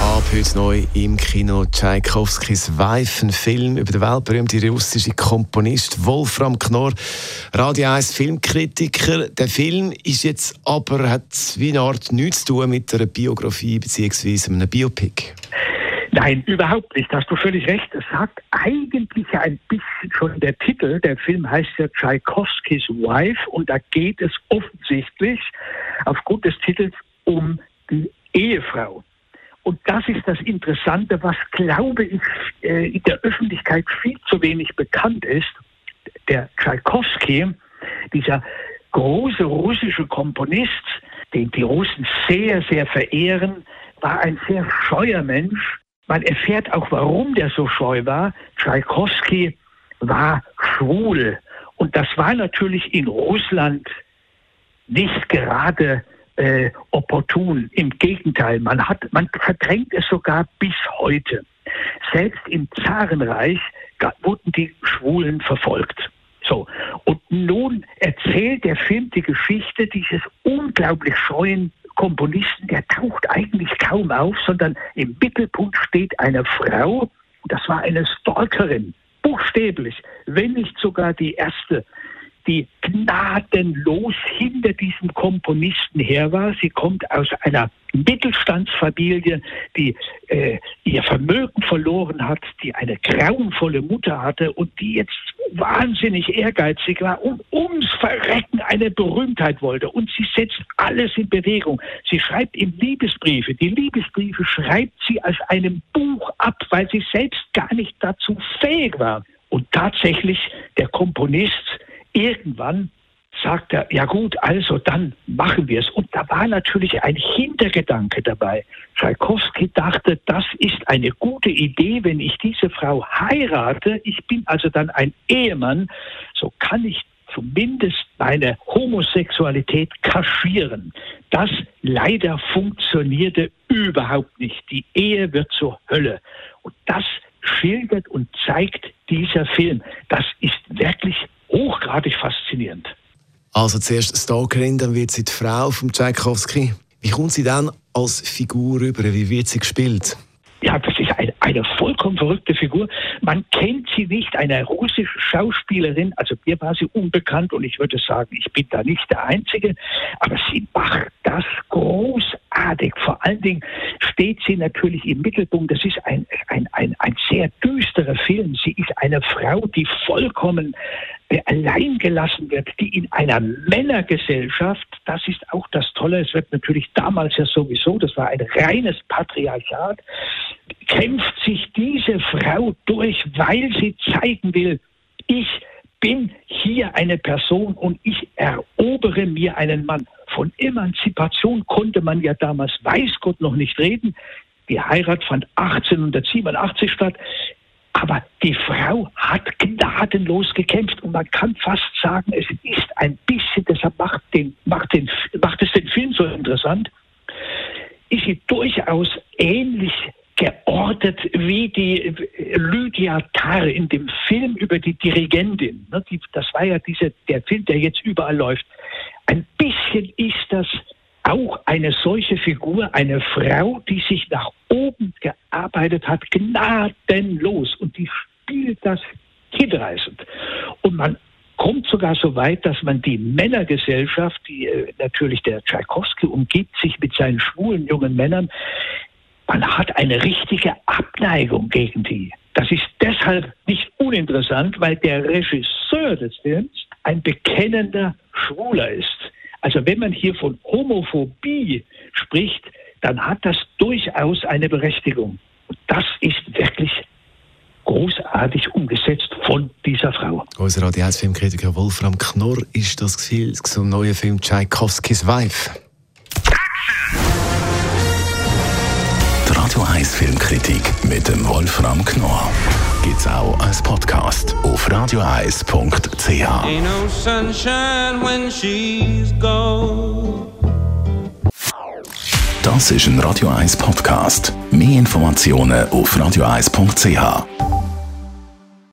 Ab heute neu im Kino Tchaikovskis Wife, ein Film über den weltberühmten russischen Komponist Wolfram Knorr, Radio 1 Filmkritiker. Der Film ist jetzt aber hat wie eine Art nichts zu tun mit einer Biografie bzw. einem Biopic. Nein, überhaupt nicht. Hast du völlig recht. Es sagt eigentlich ein bisschen schon der Titel. Der Film heißt ja Tchaikovskis Wife und da geht es offensichtlich aufgrund des Titels um die Ehefrau. Und das ist das Interessante, was, glaube ich, äh, in der Öffentlichkeit viel zu wenig bekannt ist. Der Tchaikovsky, dieser große russische Komponist, den die Russen sehr, sehr verehren, war ein sehr scheuer Mensch. Man erfährt auch, warum der so scheu war. Tchaikovsky war schwul. Und das war natürlich in Russland nicht gerade äh, opportun. Im Gegenteil, man hat, man verdrängt es sogar bis heute. Selbst im Zarenreich wurden die Schwulen verfolgt. So. Und nun erzählt der Film die Geschichte dieses unglaublich scheuen Komponisten, der taucht eigentlich kaum auf, sondern im Mittelpunkt steht eine Frau, das war eine Stalkerin, buchstäblich, wenn nicht sogar die erste die gnadenlos hinter diesem Komponisten her war. Sie kommt aus einer Mittelstandsfamilie, die äh, ihr Vermögen verloren hat, die eine grauenvolle Mutter hatte und die jetzt wahnsinnig ehrgeizig war und ums Verrecken eine Berühmtheit wollte. Und sie setzt alles in Bewegung. Sie schreibt ihm Liebesbriefe. Die Liebesbriefe schreibt sie aus einem Buch ab, weil sie selbst gar nicht dazu fähig war. Und tatsächlich, der Komponist irgendwann sagt er, ja gut, also dann machen wir es. Und da war natürlich ein Hintergedanke dabei. Tschaikowski dachte, das ist eine gute Idee, wenn ich diese Frau heirate. Ich bin also dann ein Ehemann, so kann ich zumindest meine Homosexualität kaschieren. Das leider funktionierte überhaupt nicht. Die Ehe wird zur Hölle. Und das schildert und zeigt dieser Film. Das ist wirklich hochgradig faszinierend. Also zuerst Stalkerin, dann wird sie die Frau von Tchaikovsky. Wie kommt sie dann als Figur rüber? Wie wird sie gespielt? Ja, das ist eine, eine vollkommen verrückte Figur. Man kennt sie nicht, eine russische Schauspielerin, also mir war sie unbekannt und ich würde sagen, ich bin da nicht der Einzige, aber sie macht das großartig. Vor allen Dingen steht sie natürlich im Mittelpunkt. Das ist ein, ein, ein, ein sehr düsterer Film. Sie ist eine Frau, die vollkommen allein gelassen wird, die in einer Männergesellschaft, das ist auch das Tolle, es wird natürlich damals ja sowieso, das war ein reines Patriarchat, kämpft sich diese Frau durch, weil sie zeigen will, ich bin hier eine Person und ich erobere mir einen Mann. Von Emanzipation konnte man ja damals, weiß Gott, noch nicht reden. Die Heirat fand 1887 statt. Aber die Frau hat gnadenlos gekämpft und man kann fast sagen, es ist ein bisschen, deshalb macht, den, macht, den, macht es den Film so interessant, ist sie durchaus ähnlich geortet wie die Lydia Tarr in dem Film über die Dirigentin. Ne, das war ja diese, der Film, der jetzt überall läuft. Ein bisschen ist das auch eine solche Figur, eine Frau, die sich nach oben gearbeitet hat, gnadenlos. Und die spielt das hinreißend. Und man kommt sogar so weit, dass man die Männergesellschaft, die äh, natürlich der Tschaikowski umgibt sich mit seinen schwulen jungen Männern, man hat eine richtige Abneigung gegen die. Das ist deshalb nicht uninteressant, weil der Regisseur des Films ein bekennender Schwuler ist. Also wenn man hier von Homophobie spricht, dann hat das durchaus eine Berechtigung. Und das ist wirklich großartig umgesetzt von dieser Frau. Unser Radio 1 Filmkritiker Wolfram Knorr ist das Gefühl zum neuen Film Tchaikovskis Wife. Die Radio 1 Filmkritik mit dem Wolfram Knorr gibt's auch als Podcast auf radioeis.ch. Ain't no sunshine when she's gone. Das ist ein Radio 1 Podcast. Mehr Informationen auf radio1.ch.